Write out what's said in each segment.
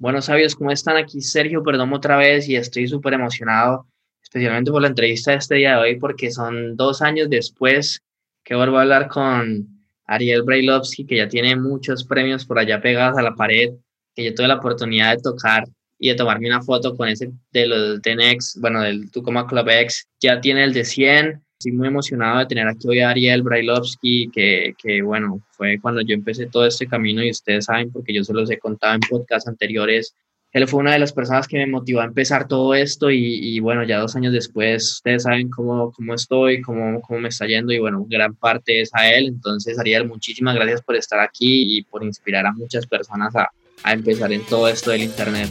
Bueno, sabios, ¿cómo están? Aquí Sergio Perdomo otra vez y estoy súper emocionado, especialmente por la entrevista de este día de hoy, porque son dos años después que vuelvo a hablar con Ariel Brailovsky, que ya tiene muchos premios por allá pegados a la pared, que yo tuve la oportunidad de tocar y de tomarme una foto con ese de los Next, bueno, del Tucumán Club X, ya tiene el de 100. Estoy muy emocionado de tener aquí hoy a Ariel Brailovsky, que, que bueno, fue cuando yo empecé todo este camino y ustedes saben, porque yo se los he contado en podcasts anteriores, él fue una de las personas que me motivó a empezar todo esto y, y, bueno, ya dos años después ustedes saben cómo, cómo estoy, cómo, cómo me está yendo y bueno, gran parte es a él. Entonces, Ariel, muchísimas gracias por estar aquí y por inspirar a muchas personas a, a empezar en todo esto del Internet.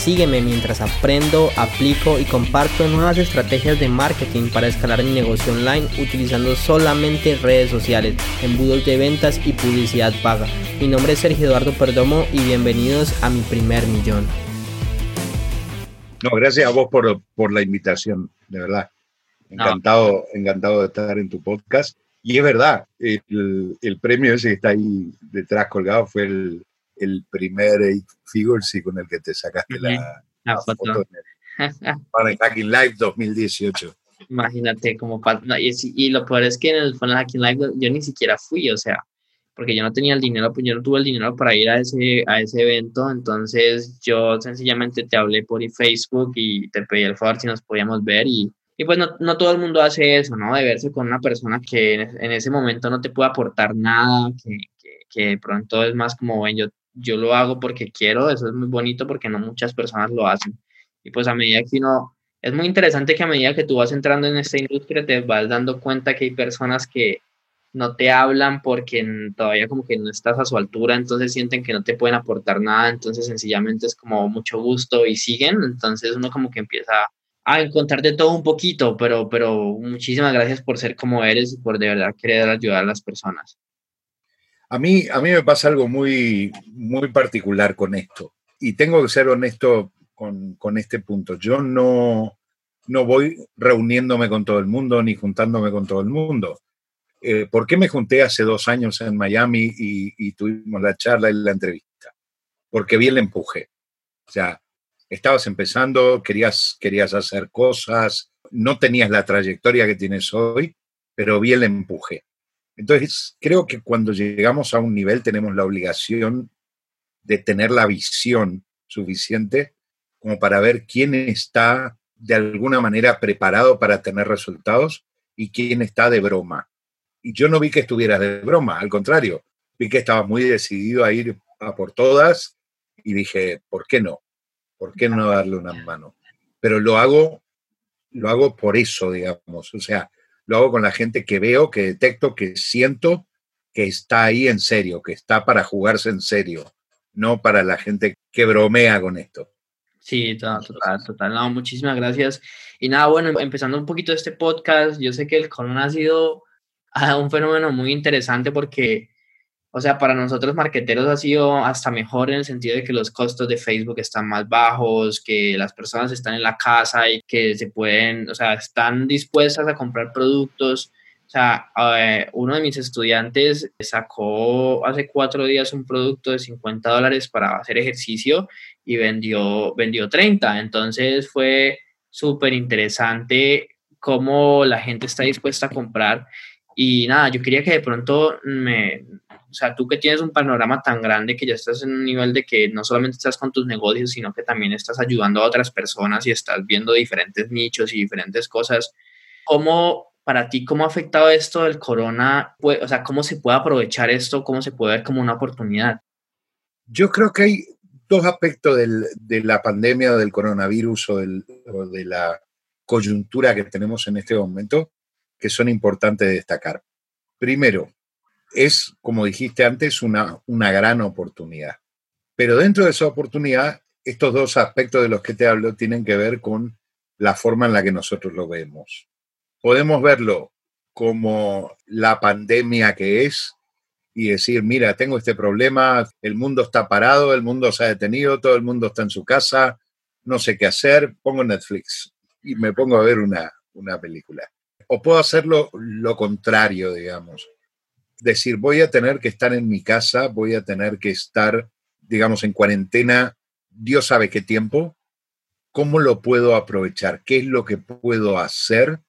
Sígueme mientras aprendo, aplico y comparto nuevas estrategias de marketing para escalar mi negocio online utilizando solamente redes sociales, embudos de ventas y publicidad paga. Mi nombre es Sergio Eduardo Perdomo y bienvenidos a mi primer millón. No, gracias a vos por, por la invitación, de verdad. Encantado, encantado de estar en tu podcast. Y es verdad, el, el, premio ese que está ahí detrás colgado fue el, el primer Eight Figures y con el que te sacaste la, la, foto, para el Hacking Live 2018. Imagínate, como y, y, lo peor es que en el Funnel Hacking Live yo ni siquiera fui, o sea, porque yo no tenía el dinero, pues yo no tuve el dinero para ir a ese, a ese evento, entonces yo sencillamente te hablé por Facebook y te pedí el favor si nos podíamos ver y y pues no, no, todo el mundo hace eso, ¿no? De verse con una persona que en, ese momento no te puede aportar nada, que, que, de pronto es más como, bueno, yo, yo lo hago porque quiero, eso es muy bonito porque no muchas personas lo hacen. Y pues a medida que uno, es muy interesante que a medida que tú vas entrando en esta industria te vas dando cuenta que hay personas que no te hablan porque todavía como que no estás a su altura, entonces sienten que no te pueden aportar nada, entonces sencillamente es como mucho gusto y siguen, entonces uno como que empieza a encontrar de todo un poquito, pero, pero muchísimas gracias por ser como eres y por de verdad querer ayudar a las personas. A mí, a mí me pasa algo muy, muy particular con esto y tengo que ser honesto con, con este punto. Yo no, no voy reuniéndome con todo el mundo ni juntándome con todo el mundo. Eh, ¿Por qué me junté hace dos años en Miami y, tuvimos la charla y la entrevista? Porque vi el empuje. O sea, estabas empezando, querías, querías hacer cosas, no tenías la trayectoria que tienes hoy, pero vi el empuje. Entonces, creo que cuando llegamos a un nivel tenemos la obligación de tener la visión suficiente como para ver quién está de alguna manera preparado para tener resultados y quién está de broma. Y yo no vi que estuvieras de broma, al contrario, vi que estabas muy decidido a ir a por todas y dije, ¿por qué no? ¿por qué no darle una mano? Pero lo hago, lo hago por eso, digamos. O sea, lo hago con la gente que veo, que detecto, que siento que está ahí en serio, que está para jugarse en serio, no para la gente que bromea con esto. Sí, total, total. No, muchísimas gracias. Y nada, bueno, empezando un poquito este podcast, yo sé que el corona ha sido un fenómeno muy interesante porque o sea, para nosotros marqueteros ha sido hasta mejor en el sentido de que los costos de Facebook están más bajos, que las personas están en la casa y que se pueden, o sea, están dispuestas a comprar productos. O sea, eh, uno de mis estudiantes sacó hace cuatro días un producto de 50 dólares para hacer ejercicio y vendió, vendió 30. Entonces fue súper interesante cómo la gente está dispuesta a comprar. Y nada, yo quería que de pronto me, o sea, tú que tienes un panorama tan grande que ya estás en un nivel de que no solamente estás con tus negocios, sino que también estás ayudando a otras personas y estás viendo diferentes nichos y diferentes cosas. ¿Cómo, para ti, cómo ha afectado esto del corona? O sea, ¿cómo se puede aprovechar esto? ¿Cómo se puede ver como una oportunidad? Yo creo que hay dos aspectos del, de la pandemia, del coronavirus o, del, o de la coyuntura que tenemos en este momento que son importantes de destacar. Primero, es, como dijiste antes, una, una gran oportunidad. Pero dentro de esa oportunidad, estos dos aspectos de los que te hablo tienen que ver con la forma en la que nosotros lo vemos. Podemos verlo como la pandemia que es y decir, mira, tengo este problema, el mundo está parado, el mundo se ha detenido, todo el mundo está en su casa, no sé qué hacer, pongo Netflix y me pongo a ver una, una película. O puedo hacerlo lo contrario, digamos. Decir, voy a tener que estar en mi casa, voy a tener que estar, digamos, en cuarentena, Dios sabe qué tiempo, ¿cómo lo puedo aprovechar? ¿Qué es lo que puedo hacer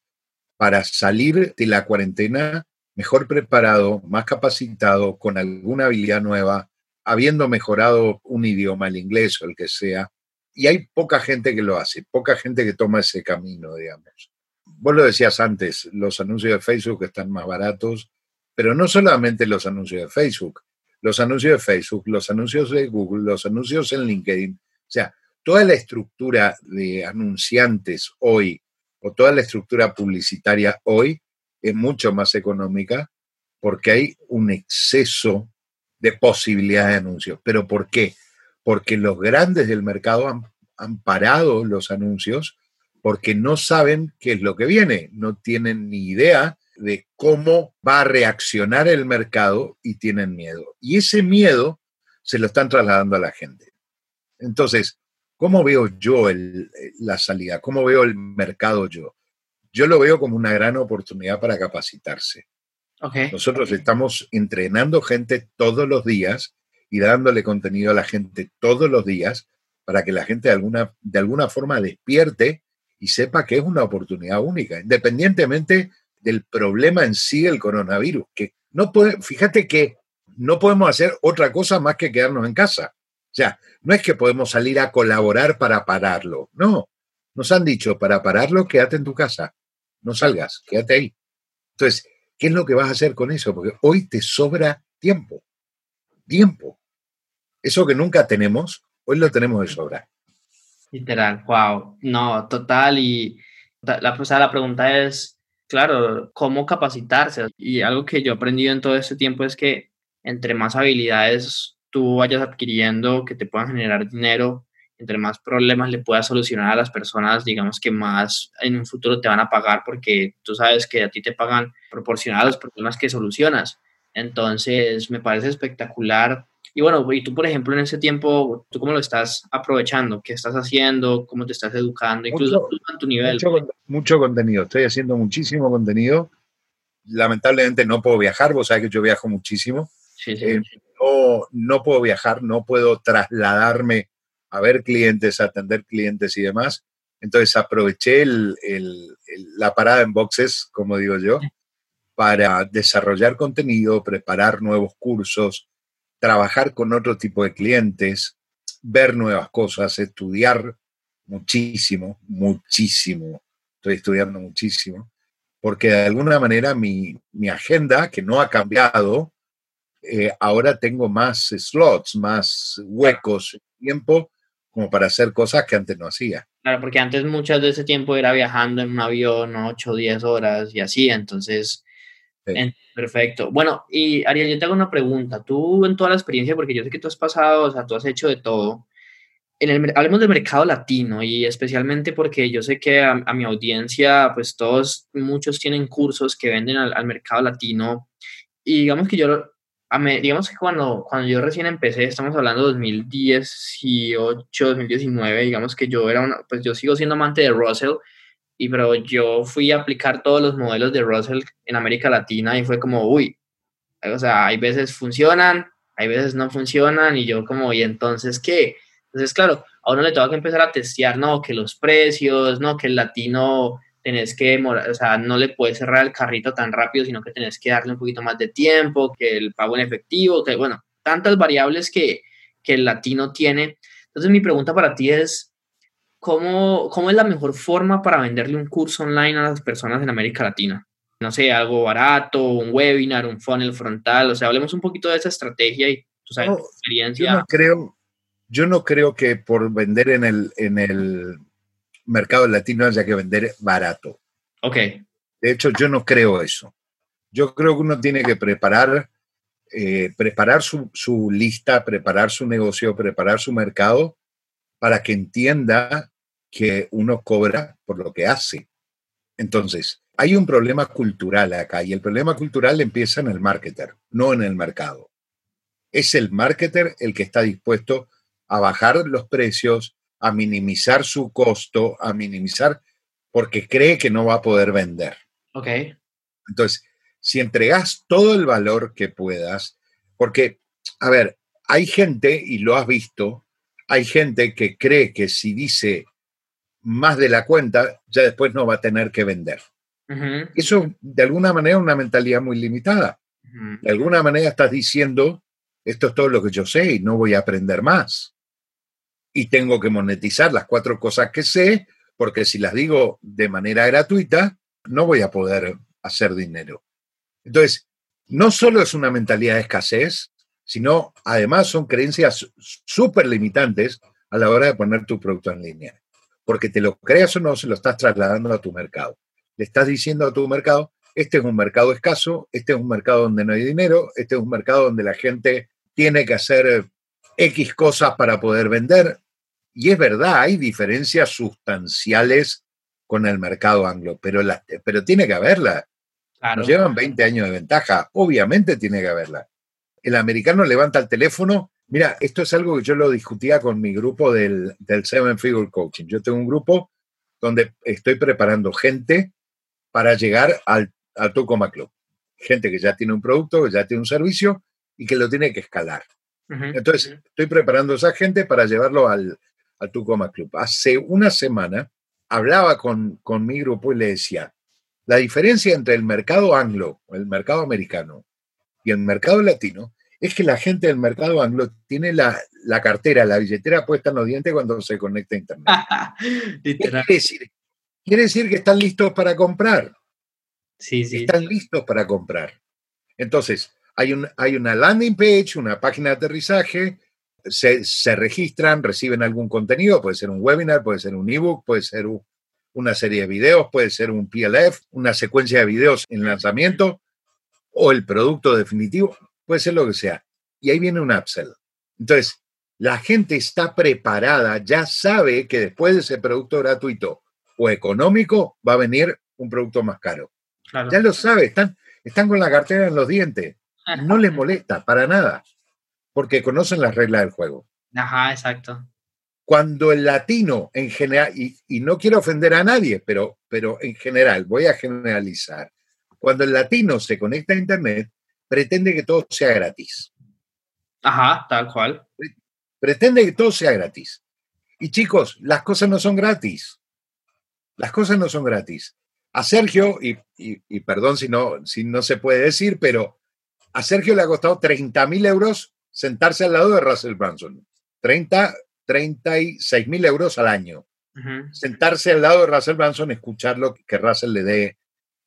para salir de la cuarentena mejor preparado, más capacitado, con alguna habilidad nueva, habiendo mejorado un idioma, el inglés o el que sea? Y hay poca gente que lo hace, poca gente que toma ese camino, digamos. Vos lo decías antes, los anuncios de Facebook están más baratos, pero no solamente los anuncios de Facebook, los anuncios de Facebook, los anuncios de Google, los anuncios en LinkedIn. O sea, toda la estructura de anunciantes hoy o toda la estructura publicitaria hoy es mucho más económica porque hay un exceso de posibilidades de anuncios. ¿Pero por qué? Porque los grandes del mercado han, han parado los anuncios porque no saben qué es lo que viene, no tienen ni idea de cómo va a reaccionar el mercado y tienen miedo. Y ese miedo se lo están trasladando a la gente. Entonces, ¿cómo veo yo la salida? ¿Cómo veo el mercado yo? Yo lo veo como una gran oportunidad para capacitarse. Nosotros estamos entrenando gente todos los días y dándole contenido a la gente todos los días para que la gente de alguna, de alguna forma despierte y sepa que es una oportunidad única, independientemente del problema en sí del coronavirus, que no puede, fíjate que no podemos hacer otra cosa más que quedarnos en casa. O sea, no es que podemos salir a colaborar para pararlo, no. Nos han dicho, para pararlo, quédate en tu casa, no salgas, quédate ahí. Entonces, ¿qué es lo que vas a hacer con eso? Porque hoy te sobra tiempo, tiempo. Eso que nunca tenemos, hoy lo tenemos de sobra. Literal, wow. No, total. Y la, o la pregunta es, claro, ¿cómo capacitarse? Y algo que yo he aprendido en todo este tiempo es que entre más habilidades tú vayas adquiriendo que te puedan generar dinero, entre más problemas le puedas solucionar a las personas, digamos que más en un futuro te van a pagar porque tú sabes que a ti te pagan proporcional a los problemas que solucionas. Entonces, me parece espectacular y bueno, y tú, por ejemplo, en ese tiempo, ¿tú cómo lo estás aprovechando? ¿Qué estás haciendo? ¿Cómo te estás educando? Incluso a tu nivel. Mucho, contenido. Estoy haciendo muchísimo contenido. Lamentablemente no puedo viajar. Vos sabés que yo viajo muchísimo. Sí, sí, eh, no, no puedo viajar, no puedo trasladarme a ver clientes, a atender clientes y demás. Entonces aproveché el, el, la parada en boxes, como digo yo, para desarrollar contenido, preparar nuevos cursos, trabajar con otro tipo de clientes, ver nuevas cosas, estudiar muchísimo, muchísimo. Estoy estudiando muchísimo, porque de alguna manera mi, agenda, que no ha cambiado, eh, ahora tengo más slots, más huecos, tiempo como para hacer cosas que antes no hacía. Claro, porque antes muchas de ese tiempo era viajando en un avión 8 o 10 horas y así, entonces Perfecto. Bueno, y Ariel, yo te hago una pregunta. Tú en toda la experiencia, porque yo sé que tú has pasado, o sea, tú has hecho de todo. En el, hablemos del mercado latino y especialmente porque yo sé que a, mi audiencia, pues todos, muchos tienen cursos que venden al, mercado latino. Y digamos que yo, a digamos que cuando, cuando yo recién empecé, estamos hablando de 2018, 2019, digamos que yo era, una, pues yo sigo siendo amante de Russell y pero yo fui a aplicar todos los modelos de Russell en América Latina y fue como, uy, o sea, hay veces funcionan, hay veces no funcionan y yo como, ¿y entonces qué? Entonces, claro, a uno le tengo que empezar a testear, no, que los precios, no, que el latino tenés que, o sea, no le puedes cerrar el carrito tan rápido, sino que tenés que darle un poquito más de tiempo, que el pago en efectivo, que bueno, tantas variables que, que el latino tiene. Entonces, mi pregunta para ti es, ¿cómo, ¿cómo es la mejor forma para venderle un curso online a las personas en América Latina? No sé, algo barato, un webinar, un funnel frontal, o sea, hablemos un poquito de esa estrategia y tu experiencia. Yo no creo, yo no creo que por vender en el, en el mercado latino haya que vender barato. Ok. De hecho, yo no creo eso. Yo creo que uno tiene que preparar, eh, preparar su, su, lista, preparar su negocio, preparar su mercado para que entienda que uno cobra por lo que hace. Entonces, Hay un problema cultural acá y el problema cultural empieza en el marketer, no en el mercado. Es el marketer el que está dispuesto a bajar los precios, a minimizar su costo, a minimizar porque cree que no va a poder vender. Ok. Entonces, si entregas todo el valor que puedas, porque, a ver, hay gente, y lo has visto, hay gente que cree que si dice más de la cuenta, ya después no va a tener que vender. Eso, de alguna manera, es una mentalidad muy limitada. De alguna manera estás diciendo, esto es todo lo que yo sé y no voy a aprender más. Y tengo que monetizar las cuatro cosas que sé, porque si las digo de manera gratuita, no voy a poder hacer dinero. Entonces, no solo es una mentalidad de escasez, sino además son creencias súper limitantes a la hora de poner tu producto en línea. Porque te lo creas o no, se lo estás trasladando a tu mercado. Le estás diciendo a tu mercado, este es un mercado escaso, este es un mercado donde no hay dinero, este es un mercado donde la gente tiene que hacer X cosas para poder vender. Y es verdad, hay diferencias sustanciales con el mercado anglo, pero, pero tiene que haberla. Nos llevan 20 años de ventaja, obviamente tiene que haberla el americano levanta el teléfono. Mira, esto es algo que yo lo discutía con mi grupo del, Seven Figure Coaching. Yo tengo un grupo donde estoy preparando gente para llegar al, al Tucoma Club. Gente que ya tiene un producto, que ya tiene un servicio y que lo tiene que escalar. Entonces, estoy preparando a esa gente para llevarlo al, al Tucoma Club. Hace una semana hablaba con, con mi grupo y le decía, la diferencia entre el mercado anglo, el mercado americano y el mercado latino es que la gente del mercado anglo tiene la, cartera, la billetera puesta en los dientes cuando se conecta a Internet. quiere decir? quiere decir que están listos para comprar. Sí, sí. Están listos para comprar. Entonces, hay, un, hay una landing page, una página de aterrizaje, se, se, registran, reciben algún contenido, puede ser un webinar, puede ser un ebook, puede ser una serie de videos, puede ser un PLF, una secuencia de videos en lanzamiento, o el producto definitivo, puede ser lo que sea. Y ahí viene un upsell. Entonces, la gente está preparada, ya sabe que después de ese producto gratuito o económico va a venir un producto más caro. Ya lo sabe, están, están con la cartera en los dientes. No les molesta para nada, porque conocen las reglas del juego. Ajá, exacto. Cuando el latino en general, y, y no quiero ofender a nadie, pero, pero en general, voy a generalizar, cuando el latino se conecta a Internet, pretende que todo sea gratis. Ajá, tal cual. Pretende que todo sea gratis. Y chicos, las cosas no son gratis. Las cosas no son gratis. A Sergio, y, perdón si no, si no se puede decir, pero a Sergio le ha costado 30 mil euros sentarse al lado de Russell Branson. 30, 36 mil euros al año. Sentarse al lado de Russell Branson, escuchar lo que Russell le dé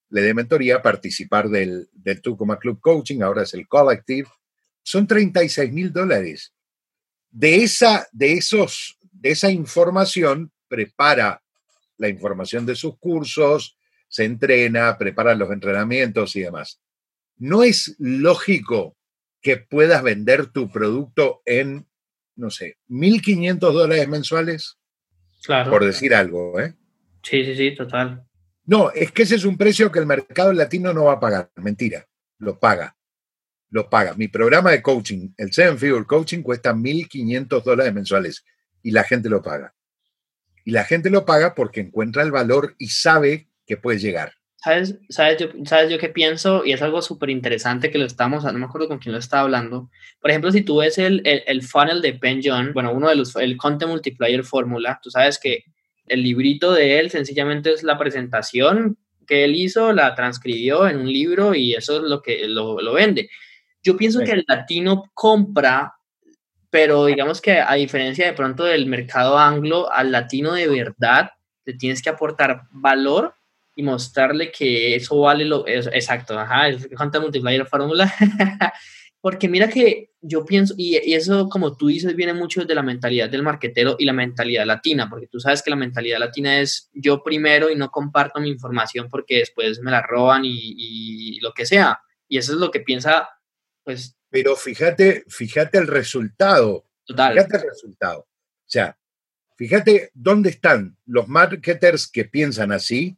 le dé mentoría, participar del, del Club Coaching, ahora es el Collective, son 36 mil dólares. De esa, de, esos, de esa información, prepara la información de sus cursos, se entrena, prepara los entrenamientos y demás. No es lógico que puedas vender tu producto en, no sé, 1.500 dólares mensuales. Claro. Por decir algo, ¿eh? Sí, sí, sí, total. No, es que ese es un precio que el mercado latino no va a pagar. Mentira, lo paga. Lo paga. Mi programa de coaching, el Seven Figure Coaching, cuesta 1.500 dólares mensuales y la gente lo paga. Y la gente lo paga porque encuentra el valor y sabe que puede llegar. ¿Sabes, sabes, yo, ¿Sabes yo qué pienso? Y es algo súper interesante que lo estamos, no me acuerdo con quién lo estaba hablando. Por ejemplo, si tú ves el, el, el funnel de Ben John, bueno, uno de los, el Content Multiplier Fórmula, tú sabes que el librito de él sencillamente es la presentación que él hizo, la transcribió en un libro y eso es lo que lo, vende. Yo pienso que el latino compra, pero digamos que a diferencia de pronto del mercado anglo, al latino de verdad le tienes que aportar valor y mostrarle que eso vale lo exacto, ajá, es multiplier fórmula Porque mira que yo pienso, y, eso como tú dices, viene mucho de la mentalidad del marquetero y la mentalidad latina, porque tú sabes que la mentalidad latina es yo primero y no comparto mi información porque después me la roban y, lo que sea. Y eso es lo que piensa, pues... Pero fíjate, fíjate el resultado. Total. Fíjate el resultado. O sea, fíjate dónde están los marketers que piensan así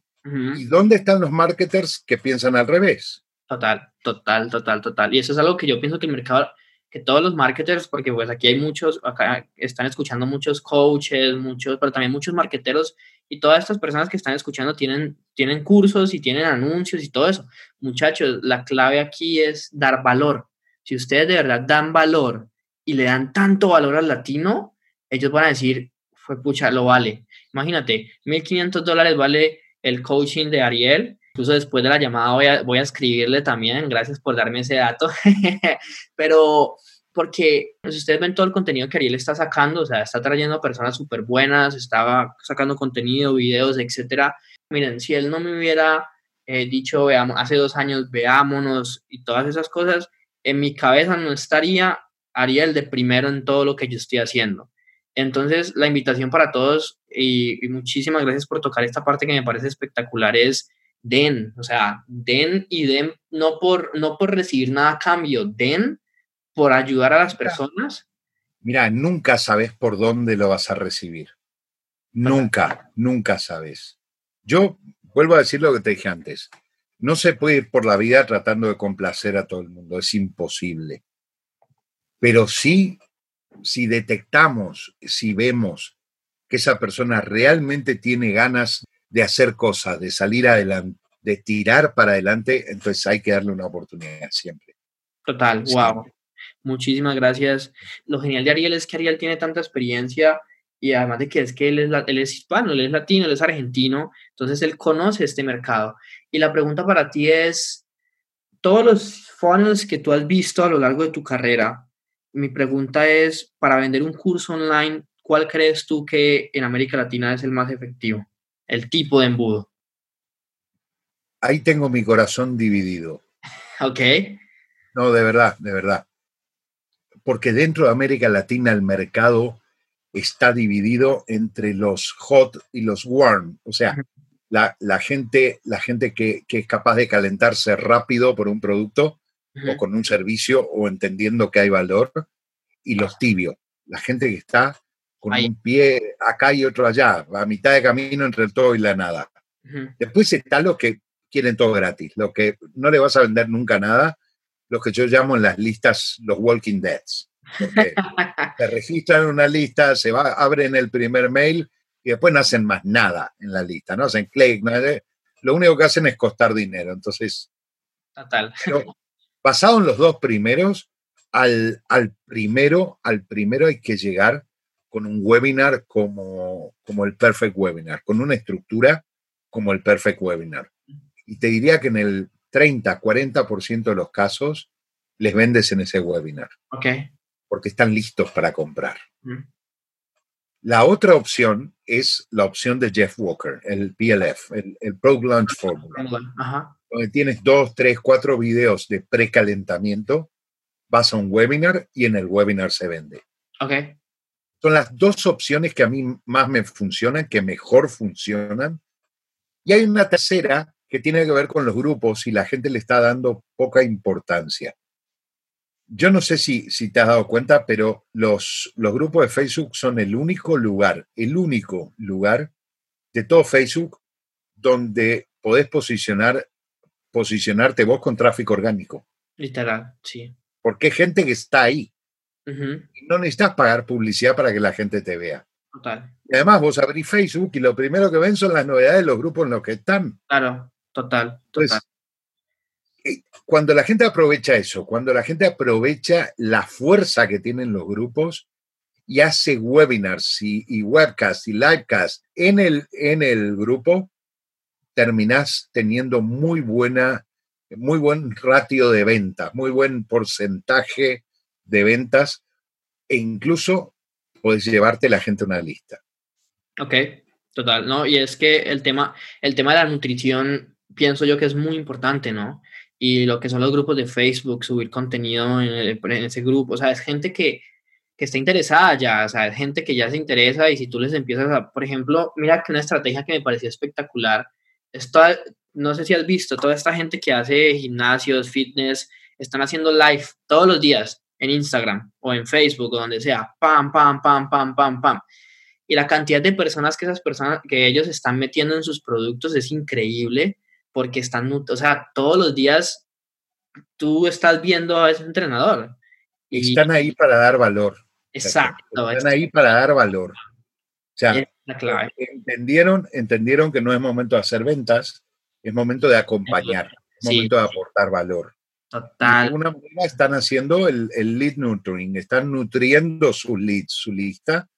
¿Y dónde están los marketers que piensan al revés? Total, total, total, total. Y eso es algo que yo pienso que el mercado, que todos los marketers, porque pues aquí hay muchos, acá están escuchando muchos coaches, muchos, pero también muchos marketeros y todas estas personas que están escuchando tienen, tienen cursos y tienen anuncios y todo eso. Muchachos, la clave aquí es dar valor. Si ustedes de verdad dan valor y le dan tanto valor al latino, ellos van a decir, fue pucha, lo vale. Imagínate, 1.500 dólares vale el coaching de Ariel. Incluso después de la llamada voy a, voy a escribirle también, gracias por darme ese dato. Pero porque pues, ustedes ven todo el contenido que Ariel está sacando, o sea, está trayendo personas súper buenas, estaba sacando contenido, videos, etcétera. Miren, si él no me hubiera eh, dicho, veamos, hace dos años, veámonos y todas esas cosas, en mi cabeza no estaría Ariel de primero en todo lo que yo estoy haciendo. Entonces, la invitación para todos, y, muchísimas gracias por tocar esta parte que me parece espectacular, es den, o sea, den y den, no por, no por recibir nada a cambio, den por ayudar a las personas. Mira, nunca sabes por dónde lo vas a recibir. Nunca, nunca sabes. Yo vuelvo a decir lo que te dije antes. No se puede ir por la vida tratando de complacer a todo el mundo, es imposible. Pero sí si detectamos, si vemos que esa persona realmente tiene ganas de hacer cosas, de salir adelante, de tirar para adelante, entonces hay que darle una oportunidad siempre. Total, wow. Muchísimas gracias. Lo genial de Ariel es que Ariel tiene tanta experiencia y además de que es que él es, él es hispano, él es latino, él es argentino, entonces él conoce este mercado. Y la pregunta para ti es, todos los funnels que tú has visto a lo largo de tu carrera, mi pregunta es, para vender un curso online, ¿cuál crees tú que en América Latina es el más efectivo? El tipo de embudo. Ahí tengo mi corazón dividido. Ok. No, de verdad, de verdad. Porque dentro de América Latina el mercado está dividido entre los hot y los warm. O sea, la, gente, la gente que, que, es capaz de calentarse rápido por un producto o con un servicio o entendiendo que hay valor, y los tibios, la gente que está con un pie acá y otro allá, a mitad de camino entre el todo y la nada. Después está los que quieren todo gratis, lo que no le vas a vender nunca nada, los que yo llamo en las listas los Walking Deads. se registran en una lista, se va, abren el primer mail y después no hacen más nada en la lista, no hacen clic, lo único que hacen es costar dinero. Entonces, Total. Basado en los dos primeros, al, al, primero, al primero hay que llegar con un webinar como, como el Perfect Webinar, con una estructura como el Perfect Webinar. Y te diría que en el 30, 40% de los casos les vendes en ese webinar. Ok. Porque están listos para comprar. La otra opción es la opción de Jeff Walker, el PLF, el, el Pro Launch Formula. Ajá donde tienes dos, tres, cuatro videos de precalentamiento, vas a un webinar y en el webinar se vende. Ok. Son las dos opciones que a mí más me funcionan, que mejor funcionan. Y hay una tercera que tiene que ver con los grupos y la gente le está dando poca importancia. Yo no sé si, si te has dado cuenta, pero los, los grupos de Facebook son el único lugar, el único lugar de todo Facebook donde podés posicionar posicionarte vos con tráfico orgánico. Literal, sí. Porque hay gente que está ahí. No necesitas pagar publicidad para que la gente te vea. Total. Y además vos abrís Facebook y lo primero que ven son las novedades de los grupos en los que están. Claro, total, total. Eh, cuando la gente aprovecha eso, cuando la gente aprovecha la fuerza que tienen los grupos y hace webinars y, y webcasts y livecasts en el, en el grupo, terminás teniendo muy buena, muy buen ratio de ventas, muy buen porcentaje de ventas e incluso puedes llevarte la gente a una lista. Ok, total, ¿no? Y es que el tema, el tema de la nutrición pienso yo que es muy importante, ¿no? Y lo que son los grupos de Facebook, subir contenido en, ese grupo, o sea, es gente que, que está interesada ya, o sea, es gente que ya se interesa y si tú les empiezas a, por ejemplo, mira que una estrategia que me pareció espectacular no sé si has visto, toda esta gente que hace gimnasios, fitness, están haciendo live todos los días en Instagram o en Facebook o donde sea, pam, pam, pam, pam, pam, pam. y la cantidad de personas que esas personas, que ellos están metiendo en sus productos es increíble porque están, o sea, todos los días tú estás viendo a ese entrenador. Y están ahí para dar valor. Exacto. Están ahí para dar valor. O sea, Entendieron, entendieron que no es momento de hacer ventas, es momento de acompañar, es momento de aportar valor. Total. De alguna manera están haciendo el, el, lead nurturing, están nutriendo sus leads, su lista,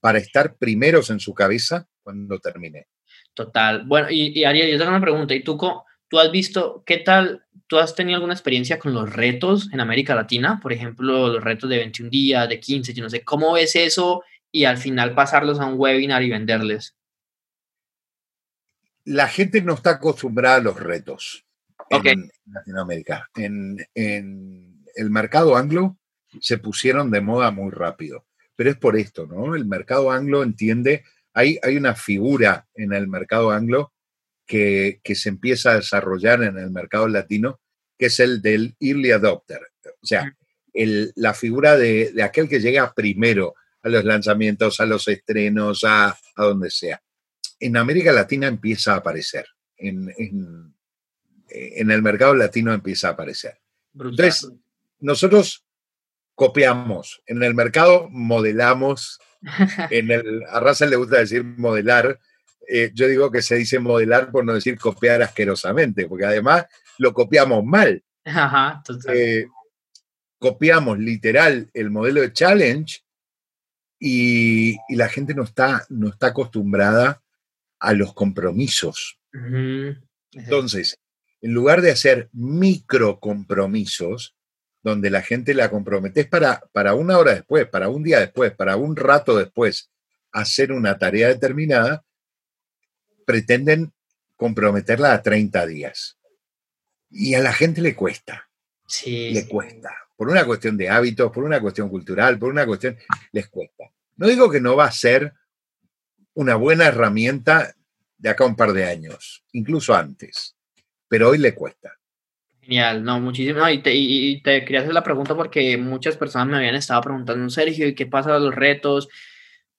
para estar primeros en su cabeza cuando termine. Total. Bueno, y, Ariel, yo tengo una pregunta. ¿Y tú, tú has visto qué tal? ¿Tú has tenido alguna experiencia con los retos en América Latina? Por ejemplo, los retos de 21 días, de 15, yo no sé. ¿Cómo ves eso y al final pasarlos a un webinar y venderles? La gente no está acostumbrada a los retos en Latinoamérica. En, en, el mercado anglo se pusieron de moda muy rápido, pero es por esto, ¿no? El mercado anglo entiende, hay, hay una figura en el mercado anglo que, que, se empieza a desarrollar en el mercado latino, que es el del early adopter, o sea, el, la figura de, de, aquel que llega primero a los lanzamientos, a los estrenos, a, a donde sea. En América Latina empieza a aparecer, en, en, en el mercado latino empieza a aparecer. Entonces, nosotros copiamos, en el mercado modelamos, en el, a Russell le gusta decir modelar, eh, yo digo que se dice modelar por no decir copiar asquerosamente, porque además lo copiamos mal. Ajá, eh, copiamos literal el modelo de challenge y, y, la gente no está, no está acostumbrada a los compromisos. Entonces, en lugar de hacer micro compromisos, donde la gente la comprometes para, para una hora después, para un día después, para un rato después, hacer una tarea determinada, pretenden comprometerla a 30 días. Y a la gente le cuesta. Sí. Le cuesta. Por una cuestión de hábitos, por una cuestión cultural, por una cuestión, les cuesta. No digo que no va a ser una buena herramienta de acá a un par de años, incluso antes pero hoy le cuesta. Genial, no, muchísimo. y, te, y, te quería hacer la pregunta porque muchas personas me habían estado preguntando, Sergio, ¿y qué pasa con los retos?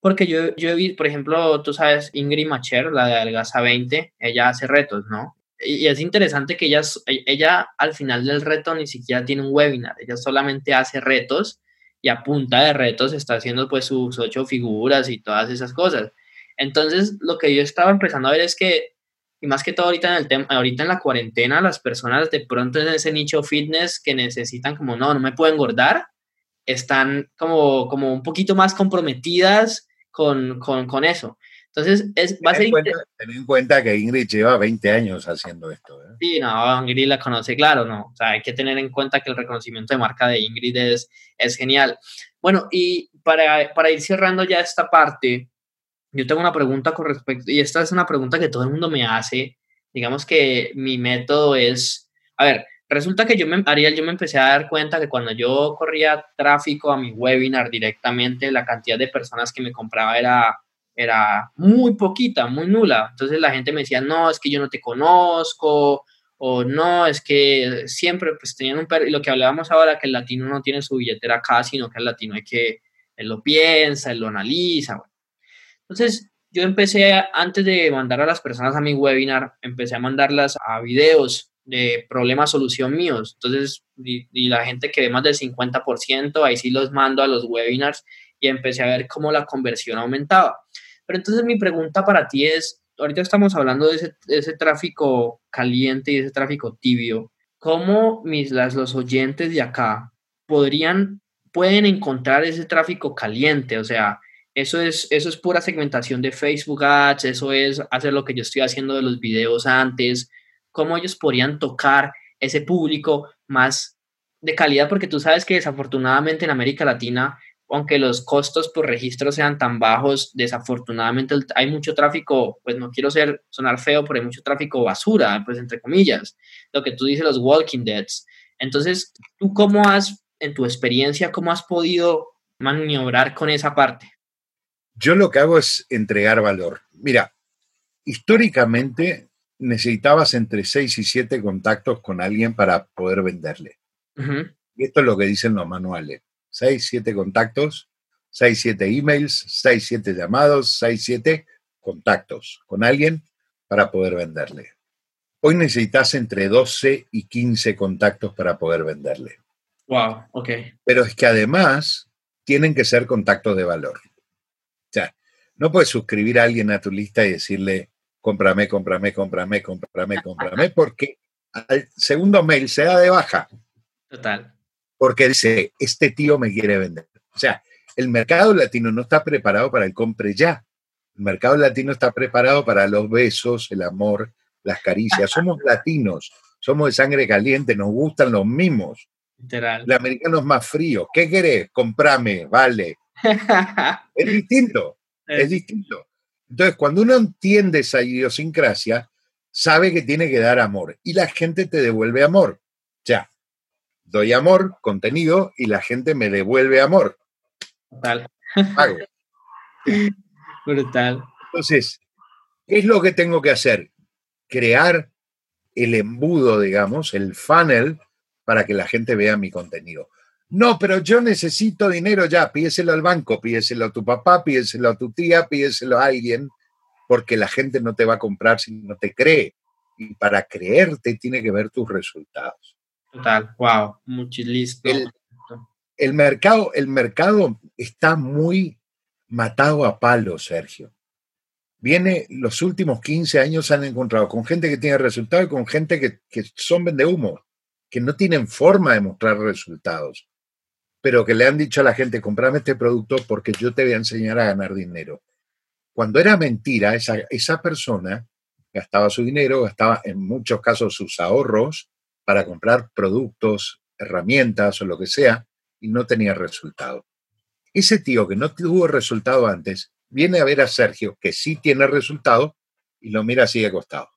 Porque yo, yo visto, por ejemplo, tú sabes, Ingrid Macher, la de Algasa 20, ella hace retos, ¿no? Y, es interesante que ella, ella al final del reto ni siquiera tiene un webinar, ella solamente hace retos y a punta de retos está haciendo pues sus ocho figuras y todas esas cosas. Entonces, lo que yo estaba empezando a ver es que y más que todo ahorita en el tema, ahorita en la cuarentena, las personas de pronto en ese nicho fitness que necesitan como, no, no me puedo engordar, están como, como un poquito más comprometidas con, con, con eso. Entonces, es, va a ser... ten en cuenta que Ingrid lleva 20 años haciendo esto. ¿eh? Sí, no, Ingrid la conoce, claro, no. O sea, hay que tener en cuenta que el reconocimiento de marca de Ingrid es, es genial. Bueno, y para, para ir cerrando ya esta parte, yo tengo una pregunta con respecto, y esta es una pregunta que todo el mundo me hace. Digamos que mi método es, a ver, resulta que yo me, Ariel, yo me empecé a dar cuenta que cuando yo corría tráfico a mi webinar directamente, la cantidad de personas que me compraba era, era muy poquita, muy nula. Entonces la gente me decía, no, es que yo no te conozco, o no, es que siempre pues tenían un perro, y lo que hablábamos ahora, que el latino no tiene su billetera acá, sino que el latino hay que, él lo piensa, él lo analiza, bueno. Entonces, yo empecé, antes de mandar a las personas a mi webinar, empecé a mandarlas a videos de problema-solución míos. Entonces, y, la gente que ve más del 50%, ahí sí los mando a los webinars y empecé a ver cómo la conversión aumentaba. Pero entonces mi pregunta para ti es, ahorita estamos hablando de ese, ese tráfico caliente y ese tráfico tibio. ¿Cómo mis, las, los oyentes de acá podrían, pueden encontrar ese tráfico caliente? O sea, eso es, eso es pura segmentación de Facebook Ads, eso es hacer lo que yo estoy haciendo de los videos antes, cómo ellos podrían tocar ese público más de calidad, porque tú sabes que desafortunadamente en América Latina, aunque los costos por registro sean tan bajos, desafortunadamente hay mucho tráfico, pues no quiero ser, sonar feo, pero hay mucho tráfico basura, pues entre comillas, lo que tú dices, los walking deads. Entonces, ¿tú cómo has, en tu experiencia, cómo has podido maniobrar con esa parte? Yo lo que hago es entregar valor. Mira, históricamente necesitabas entre 6 y 7 contactos con alguien para poder venderle. Y esto es lo que dicen los manuales. 6, 7 contactos 6, 7 emails, 6, 7 llamados, 6, 7 contactos con alguien para poder venderle. Hoy necesitas entre 12 y 15 contactos para poder venderle. Wow, ok. Pero es que además tienen que ser contactos de valor. No puedes suscribir a alguien a tu lista y decirle, cómprame, cómprame, cómprame, cómprame, cómprame, porque al segundo mail se da de baja. Total. Porque dice, este tío me quiere vender. O sea, el mercado latino no está preparado para el compre ya. El mercado latino está preparado para los besos, el amor, las caricias. Somos latinos, somos de sangre caliente, nos gustan los mimos. Literal. El americano es más frío. ¿Qué querés? Comprame, vale. es distinto, es distinto. Entonces, cuando uno entiende esa idiosincrasia, sabe que tiene que dar amor y la gente te devuelve amor. Ya, doy amor, contenido, y la gente me devuelve amor. Total. Pago. Brutal. Entonces, ¿qué es lo que tengo que hacer? Crear el embudo, digamos, el funnel para que la gente vea mi contenido. No, pero yo necesito dinero ya, pídeselo al banco, pídeselo a tu papá, pídeselo a tu tía, pídeselo a alguien, porque la gente no te va a comprar si no te cree. Y para creerte tiene que ver tus resultados. Total, wow, muchísimo. El, el, mercado, el mercado está muy matado a palo, Sergio. Viene, los últimos 15 años se han encontrado con gente que tiene resultados y con gente que, que son vende humo, que no tienen forma de mostrar resultados pero que le han dicho a la gente, comprame este producto porque yo te voy a enseñar a ganar dinero. Cuando era mentira, esa, esa persona gastaba su dinero, gastaba en muchos casos sus ahorros para comprar productos, herramientas o lo que sea, y no tenía resultado. Ese tío que no tuvo resultado antes, viene a ver a Sergio, que sí tiene resultado, y lo mira así de costado.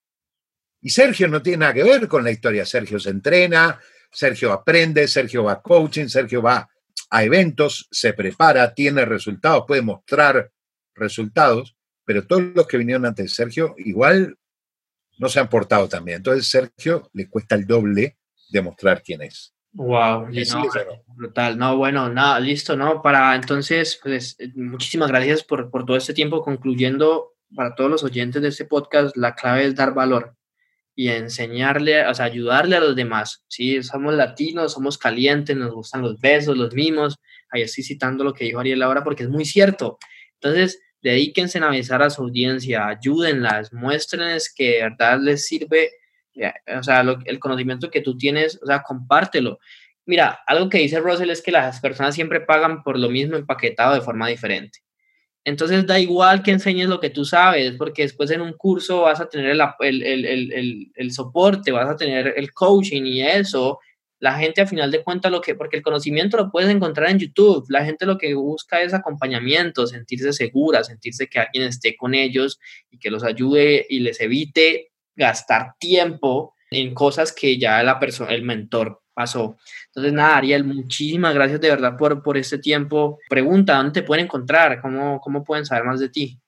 Y Sergio no tiene nada que ver con la historia. Sergio se entrena, Sergio aprende, Sergio va a coaching, Sergio va a eventos, se prepara, tiene resultados, puede mostrar resultados, pero todos los que vinieron antes de Sergio igual no se han portado también. Entonces Sergio le cuesta el doble demostrar quién es. Wow, no, brutal. No, bueno, nada, listo, ¿no? Para entonces, pues muchísimas gracias por, por todo este tiempo. Concluyendo, para todos los oyentes de este podcast, la clave es dar valor y enseñarle, o sea, ayudarle a los demás. Sí, somos latinos, somos calientes, nos gustan los besos, los mimos. Ahí estoy citando lo que dijo Ariel ahora porque es muy cierto. Entonces, dedíquense a avisar a su audiencia, ayúdenlas, muéstrenles que de verdad les sirve, eh, o sea, el conocimiento que tú tienes, o sea, compártelo. Mira, algo que dice Russell es que las personas siempre pagan por lo mismo empaquetado de forma diferente. Entonces da igual que enseñes lo que tú sabes, porque después en un curso vas a tener el, soporte, vas a tener el coaching y eso. La gente a final de cuentas lo que, porque el conocimiento lo puedes encontrar en YouTube, la gente lo que busca es acompañamiento, sentirse segura, sentirse que alguien esté con ellos y que los ayude y les evite gastar tiempo en cosas que ya la persona, el mentor pasó. Entonces, nada, Ariel, muchísimas gracias de verdad por, por este tiempo. Pregunta, ¿dónde te pueden encontrar? ¿Cómo, ¿Cómo pueden saber más de ti?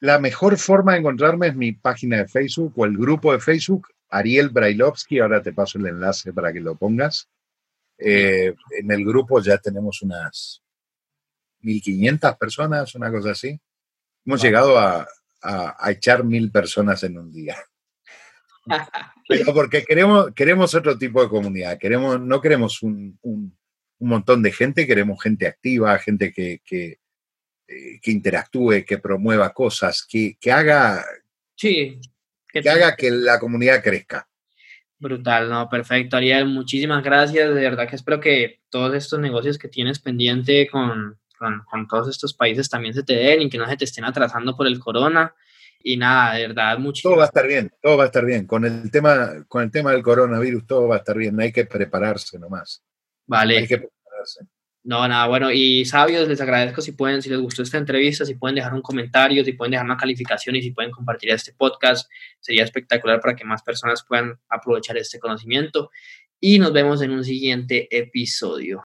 La mejor forma de encontrarme es mi página de Facebook o el grupo de Facebook, Ariel Brailovsky. Ahora te paso el enlace para que lo pongas. Eh, en el grupo ya tenemos unas 1.500 personas, una cosa así. Hemos llegado a, a, echar mil personas en un día. Pero porque queremos, queremos otro tipo de comunidad, queremos, no queremos un, un, montón de gente, queremos gente activa, gente que, que, eh, que interactúe, que promueva cosas, que, que haga, sí, que, haga que la comunidad crezca. Brutal, no, perfecto, Ariel, muchísimas gracias, de verdad que espero que todos estos negocios que tienes pendiente con, con, con todos estos países también se te den y que no se te estén atrasando por el corona. Y nada, de verdad, mucho. Todo va a estar bien, todo va a estar bien. Con el tema, con el tema del coronavirus, todo va a estar bien. Hay que prepararse nomás. Vale. Hay que prepararse. No, nada, bueno, y sabios, les agradezco si pueden, si les gustó esta entrevista, si pueden dejar un comentario, si pueden dejar una calificación y si pueden compartir este podcast, sería espectacular para que más personas puedan aprovechar este conocimiento. Y nos vemos en un siguiente episodio.